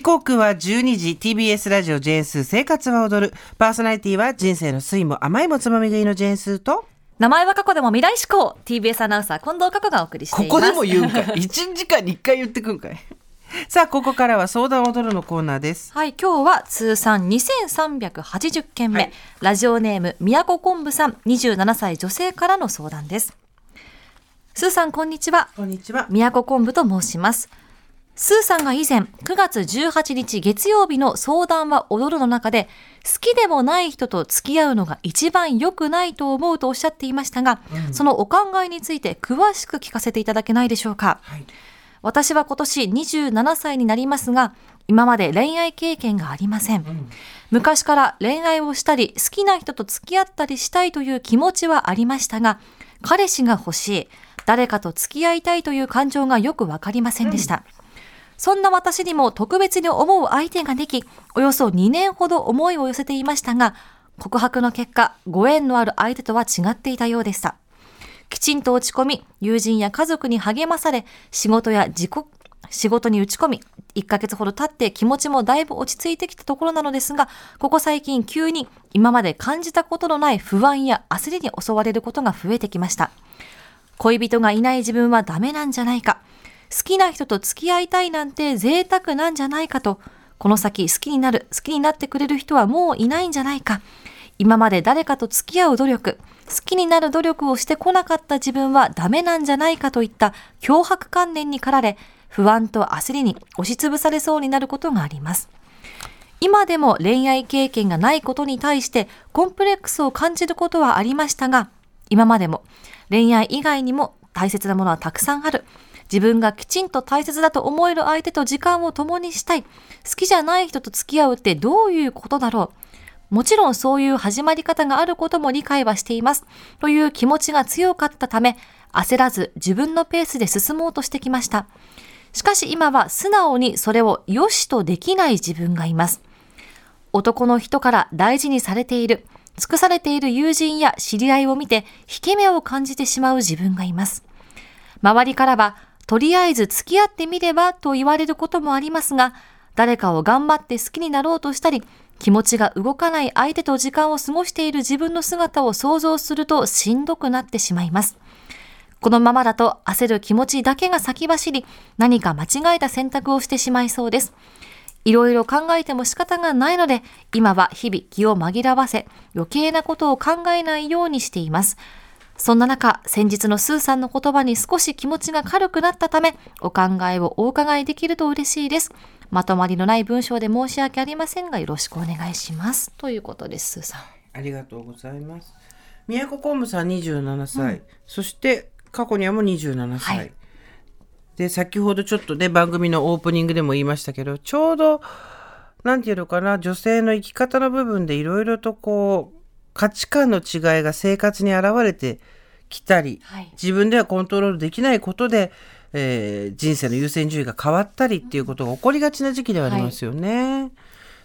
時刻は12時 TBS ラジオジェーンスー生活は踊る。パーソナリティは人生の酸いも甘いもつまみ食いのジェーンスーと。名前は過去でも未来志向。TBS アナウンサー近藤佳子がお送りしています。ここでも言うんか？い1時間に1回言ってくんかい。さあここからは相談踊るのコーナーです。はい今日は通算2380件目、はい。ラジオネーム宮古昆布さん27歳女性からの相談です。スーさんこんにちは。こんにちは。宮古昆布と申します。スーさんが以前、9月18日月曜日の相談は踊るの中で、好きでもない人と付き合うのが一番良くないと思うとおっしゃっていましたが、そのお考えについて詳しく聞かせていただけないでしょうか。はい私は今年27歳になりますが、今まで恋愛経験がありません。昔から恋愛をしたり、好きな人と付き合ったりしたいという気持ちはありましたが、彼氏が欲しい、誰かと付き合いたいという感情がよくわかりませんでした。そんな私にも特別に思う相手ができ、およそ2年ほど思いを寄せていましたが、告白の結果、ご縁のある相手とは違っていたようでした。きちんと落ち込み、友人や家族に励まされ、仕事や自己、仕事に打ち込み、1ヶ月ほど経って気持ちもだいぶ落ち着いてきたところなのですが、ここ最近急に今まで感じたことのない不安や焦りに襲われることが増えてきました。恋人がいない自分はダメなんじゃないか。好きな人と付き合いたいなんて贅沢なんじゃないかと、この先好きになる、好きになってくれる人はもういないんじゃないか。今まで誰かと付き合う努力、好きになる努力をしてこなかった自分はダメなんじゃないかといった脅迫観念に駆られ、不安と焦りに押しつぶされそうになることがあります。今でも恋愛経験がないことに対してコンプレックスを感じることはありましたが、今までも恋愛以外にも大切なものはたくさんある。自分がきちんと大切だと思える相手と時間を共にしたい。好きじゃない人と付き合うってどういうことだろう。もちろんそういう始まり方があることも理解はしています。という気持ちが強かったため、焦らず自分のペースで進もうとしてきました。しかし今は素直にそれを良しとできない自分がいます。男の人から大事にされている、尽くされている友人や知り合いを見て、引け目を感じてしまう自分がいます。周りからは、とりあえず付き合ってみればと言われることもありますが、誰かを頑張って好きになろうとしたり、気持ちが動かない相手と時間を過ごしている自分の姿を想像するとしんどくなってしまいます。このままだと焦る気持ちだけが先走り、何か間違えた選択をしてしまいそうです。いろいろ考えても仕方がないので、今は日々気を紛らわせ、余計なことを考えないようにしています。そんな中、先日のスーさんの言葉に少し気持ちが軽くなったため、お考えをお伺いできると嬉しいです。まとまりのない文章で申し訳ありませんが、よろしくお願いします。ということです、スーさん。ありがとうございます宮古昆布さん27歳、そして過去にはもう27歳、はいで先ほどちょっとね番組のオープニングでも言いましたけどちょうどなんていうのかな女性の生き方の部分でいろいろとこう価値観の違いが生活に現れてきたり、はい自分ではコントロールできないことで、えー人生の優先順位が変わったりっていうことが起こりがちな時期ではありますよね。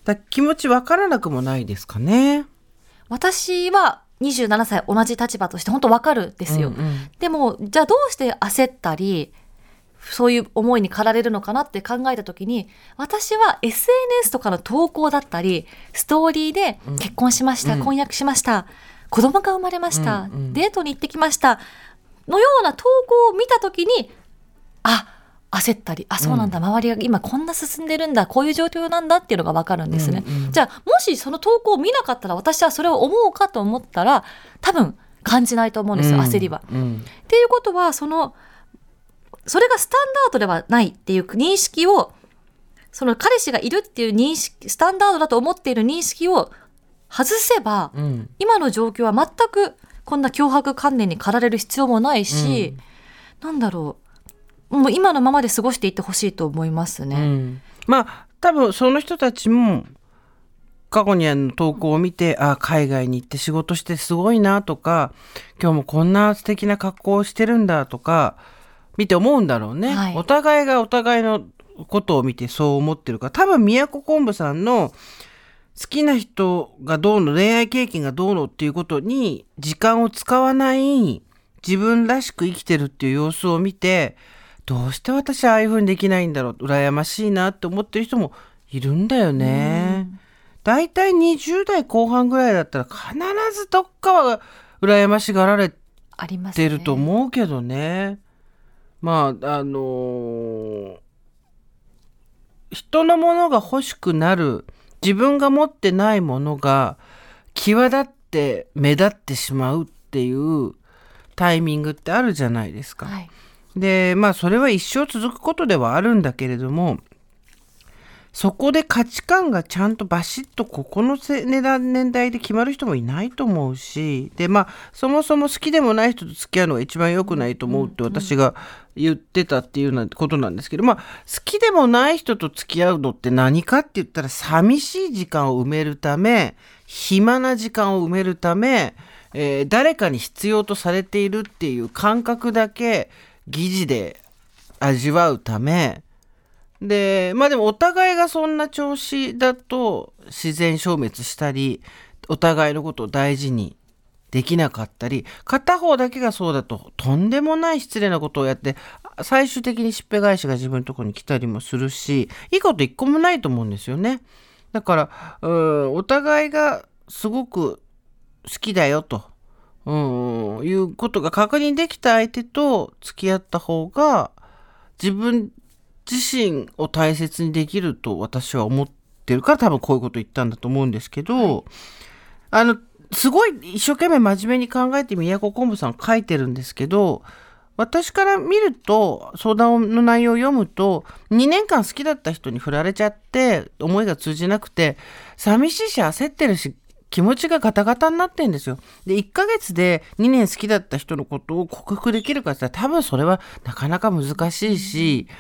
だ気持ちわからなくもないですかね。私は27歳同じ立場として本当わかるんですよ。うんうんでも、じゃあどうして焦ったり、そういう思いに駆られるのかなって考えたときに、私は SNS とかの投稿だったり、ストーリーで結婚しました、うん。婚約しました、子供が生まれました、うんうん。デートに行ってきました、のような投稿を見たときに、あ、焦ったり、あ、そうなんだ、周りが今こんな進んでるんだ、こういう状況なんだっていうのがわかるんですね。うんうん。じゃあ、もしその投稿を見なかったら、私はそれを思うかと思ったら、多分感じないと思うんですよ、焦りは。うん。っていうことは、その、それがスタンダードではないっていう認識を、その彼氏がいるっていう認識、スタンダードだと思っている認識を外せば、うん。今の状況は全くこんな脅迫観念に駆られる必要もないし、なんだろう、もう今のままで過ごしていってほしいと思いますうね。ん。まあ多分その人たちも過去にあの投稿を見て、あ海外に行って仕事してすごいなとか今日もこんな素敵な格好をしてるんだとか見て思うんだろうね、はい。お互いがお互いのことを見てそう思ってるから。多分宮古昆布さんの好きな人がどうの恋愛経験がどうのっていうことに時間を使わない自分らしく生きてるっていう様子を見てどうして私はああいう風にできないんだろう羨ましいなって思ってる人もいるんだよね。だいたい20代後半ぐらいだったら必ずどっかは羨ましがられてると思うけどね。まああのー人のものが欲しくなる自分が持ってないものが際立って目立ってしまうっていうタイミングってあるじゃないですか。はい。でまあそれは一生続くことではあるんだけれどもそこで価値観がちゃんとバシッとここのせ値段年代で決まる人もいないと思うしでまあそもそも好きでもない人と付き合うのが一番良くないと思うって私が言ってたっていうなことなんですけどまあ好きでもない人と付き合うのって何かって言ったら寂しい時間を埋めるため暇な時間を埋めるため、えー誰かに必要とされているっていう感覚だけ疑似で味わうためでまあでもお互いがそんな調子だと自然消滅したりお互いのことを大事にできなかったり片方だけがそうだととんでもない失礼なことをやって最終的にしっぺ返しが自分のとこに来たりもするしいいこと一個もないと思うんですよね。だからうんお互いがすごく好きだよと、うん、いうことが確認できた相手と付き合った方が自分自身を大切にできると私は思ってるから多分こういうこと言ったんだと思うんですけど、あのすごい一生懸命真面目に考えて宮古昆布さん書いてるんですけど私から見ると相談の内容を読むと2年間好きだった人に振られちゃって思いが通じなくて寂しいし焦ってるし気持ちがガタガタになってんですよ。で1ヶ月で2年好きだった人のことを克服できるかって言ったら多分それはなかなか難しいしう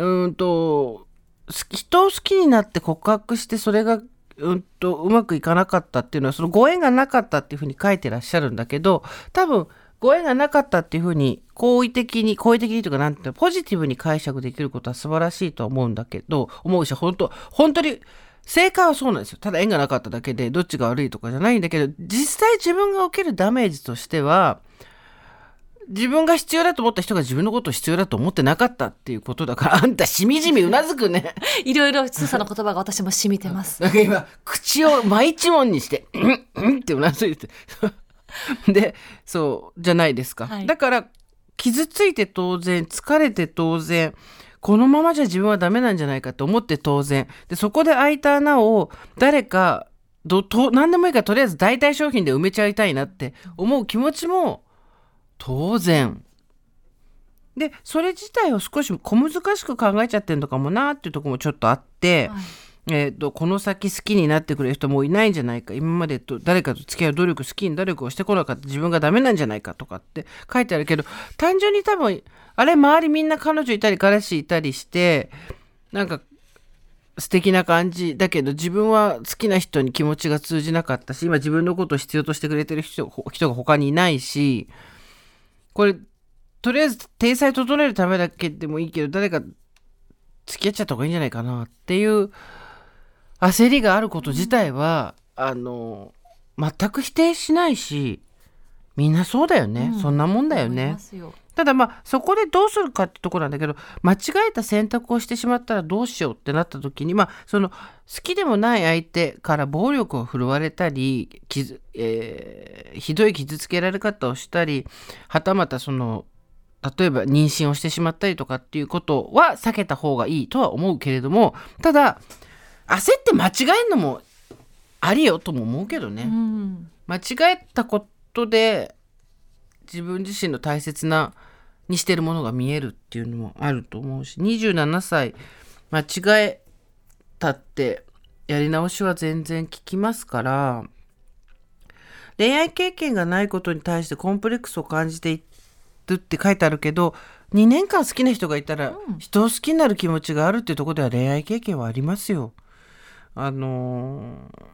ーんと人を好きになって告白してそれがうんとうまくいかなかったっていうのはそのご縁がなかったっていうふうに書いてらっしゃるんだけど多分ご縁がなかったっていうふうに好意的に好意的にというかなんてポジティブに解釈できることは素晴らしいとは思うんだけど思うし本当本当に正解はそうなんですよ。ただ縁がなかっただけでどっちが悪いとかじゃないんだけど実際自分が受けるダメージとしては自分が必要だと思った人が自分のことを必要だと思ってなかったっていうことだから あんたしみじみうなずくね。いろいろスーさんの言葉が私も染みてます。なんか今口を真一文にして「うんうん」ってうなずいてでそうじゃないですか、はいだから傷ついて当然疲れて当然このままじゃ自分はダメなんじゃないかと思って当然でそこで開いた穴を誰かどと何でもいいからとりあえず代替商品で埋めちゃいたいなって思う気持ちも当然。でそれ自体を少し小難しく考えちゃってるのかもなっていうところもちょっとあって、はい。えー、とこの先好きになってくれる人もいないんじゃないか。今までと誰かと付き合う努力好きに努力をしてこなかった。自分がダメなんじゃないかとかって。書いてあるけど単純に多分あれ周りみんな彼女いたり彼氏いたりしてなんか素敵な感じだけど自分は好きな人に気持ちが通じなかったし今自分のことを必要としてくれてる人人が他にいないしこれとりあえず体裁整えるためだけでもいいけど誰か付き合っちゃった方がいいんじゃないかなっていう焦りがあること自体は、あの全く否定しないしみんなそうだよね、うん。そんなもんだよね。よただまあそこでどうするかってところなんだけど間違えた選択をしてしまったらどうしようってなった時にまあその好きでもない相手から暴力を振るわれたり傷、えーひどい傷つけられ方をしたりはたまたその例えば妊娠をしてしまったりとかっていうことは避けた方がいいとは思うけれどもただ焦って間違えるのもありよとも思うけどね。うん間違えたことで自分自身の大切なにしてるものが見えるっていうのもあると思うし27歳間違えたってやり直しは全然効きますから恋愛経験がないことに対してコンプレックスを感じているって書いてあるけど2年間好きな人がいたら人を好きになる気持ちがあるっていうとこでは恋愛経験はありますよ。あのー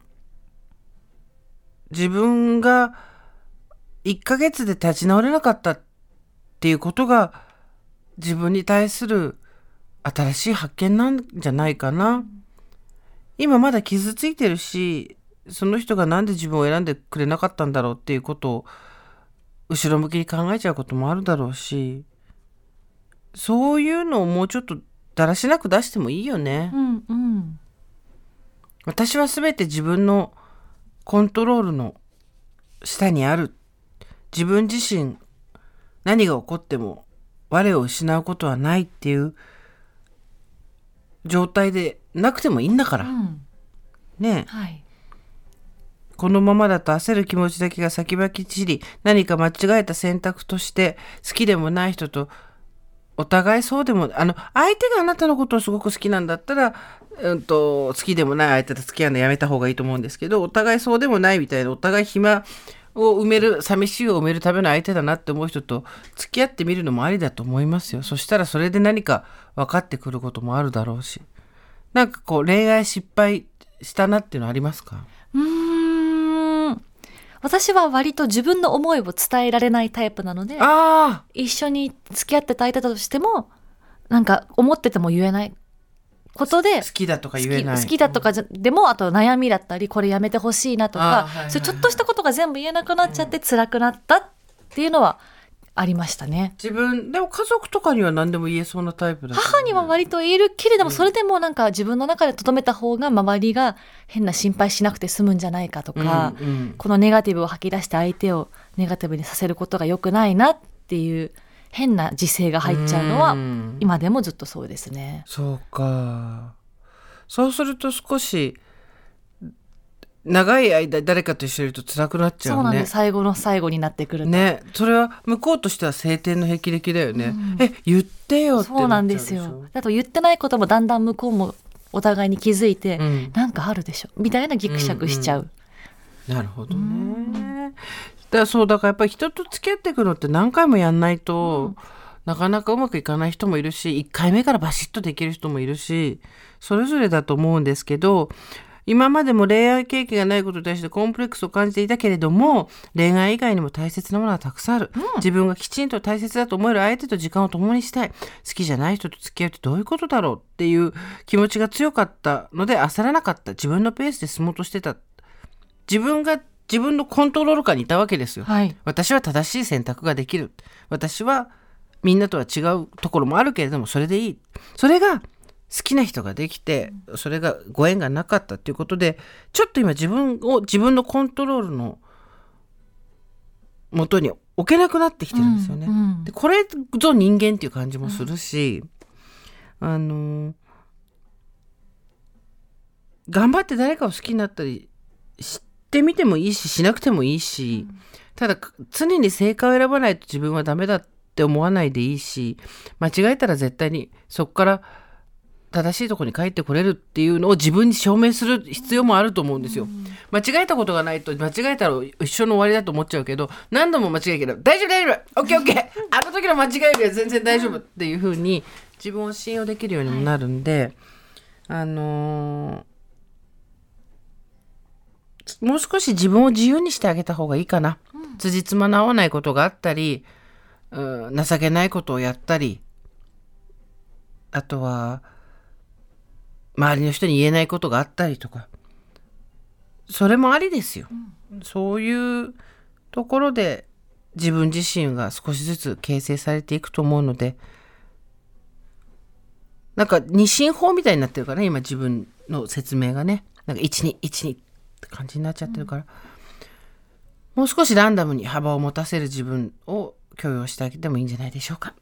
自分が1ヶ月で立ち直れなかったっていうことが自分に対する新しい発見なんじゃないかな。今まだ傷ついてるしその人がなんで自分を選んでくれなかったんだろうっていうことを後ろ向きに考えちゃうこともあるだろうしそういうのをもうちょっとだらしなく出してもいいよね。うんうん私は全て自分のコントロールの下にある。自分自身何が起こっても我を失うことはないっていう状態でなくてもいいんだから。うん。ねえ。はい。このままだと焦る気持ちだけが先走り、何か間違えた選択として、好きでもない人と、お互いそうでも、あの、相手があなたのことをすごく好きなんだったら、うんと、好きでもない相手と付き合うのやめた方がいいと思うんですけど、お互いそうでもないみたいな、お互い暇を埋める、寂しいを埋めるための相手だなって思う人と付き合ってみるのもありだと思いますよ。そしたらそれで何か分かってくることもあるだろうし。なんかこう、恋愛失敗したなっていうのありますか？うーん私は割と自分の思いを伝えられないタイプなので一緒に付き合ってた相手だとしてもなんか思ってても言えないことで好きだとか好言えない。き好きだとかじゃでもあと悩みだったりこれやめてほしいなとかはいはいはい。そうちょっとしたことが全部言えなくなっちゃって辛くなったっていうのはありましたね。自分でも家族とかには何でも言えそうなタイプだけど母には割と言えるけれどもそれでもなんか自分の中で留めた方が周りが変な心配しなくて済むんじゃないかとか、うんうん。このネガティブを吐き出して相手をネガティブにさせることが良くないなっていう変な自制が入っちゃうのはん。今でもずっとそうですね。そうか。そうすると少し長い間誰かと一緒にいると辛くなっちゃそううなんで最後の最後になってくると、ね。それは向こうとしては晴天の霹靂だよね、え言ってよってそうなんですよ。だと言ってないこともだんだん向こうもお互いに気づいて、うん。なんかあるでしょ？みたいなギクシャクしちゃう。なるほどね。だからそうだからやっぱり人と付き合っていくのって何回もやんないと、なかなかうまくいかない人もいるし1回目からバシッとできる人もいるしそれぞれだと思うんですけど今までも恋愛経験がないことに対してコンプレックスを感じていたけれども恋愛以外にも大切なものはたくさんある、自分がきちんと大切だと思える相手と時間を共にしたい。好きじゃない人と付き合うってどういうことだろうっていう気持ちが強かったので焦らなかった。自分のペースで進もうとしてた。自分が自分のコントロール下にいたわけですよ。はい。私は正しい選択ができる。私はみんなとは違うところもあるけれども、それでいい。それが好きな人ができて、それがご縁がなかったっていうことで、ちょっと今自分を、自分のコントロールの元に置けなくなってきてるんですよね。うんうんでこれぞ人間っていう感じもするし、あの頑張って誰かを好きになったりしてみてもいいししなくてもいいし、ただ常に正解を選ばないと自分はダメだって思わないでいいし間違えたら絶対にそこから正しいところに帰ってこれるっていうのを自分に証明する必要もあると思うんですよ。間違えたことがないと間違えたら一緒の終わりだと思っちゃうけど何度も間違えるけど大丈夫大丈夫オッケーオッケーあの時の間違いよりは全然大丈夫っていう風に自分を信用できるようにもなるんで、あのーもう少し自分を自由にしてあげた方がいいかな。辻褄の合わないことがあったり、うん、情けないことをやったり、あとは、周りの人に言えないことがあったりとか、それもありですよ。そういうところで自分自身が少しずつ形成されていくと思うので、なんか二進法みたいになってるからね、今自分の説明がね。なんか1、2、1、2って感じになっちゃってるから、もう少しランダムに幅を持たせる自分を許容してあげてもいいんじゃないでしょうか。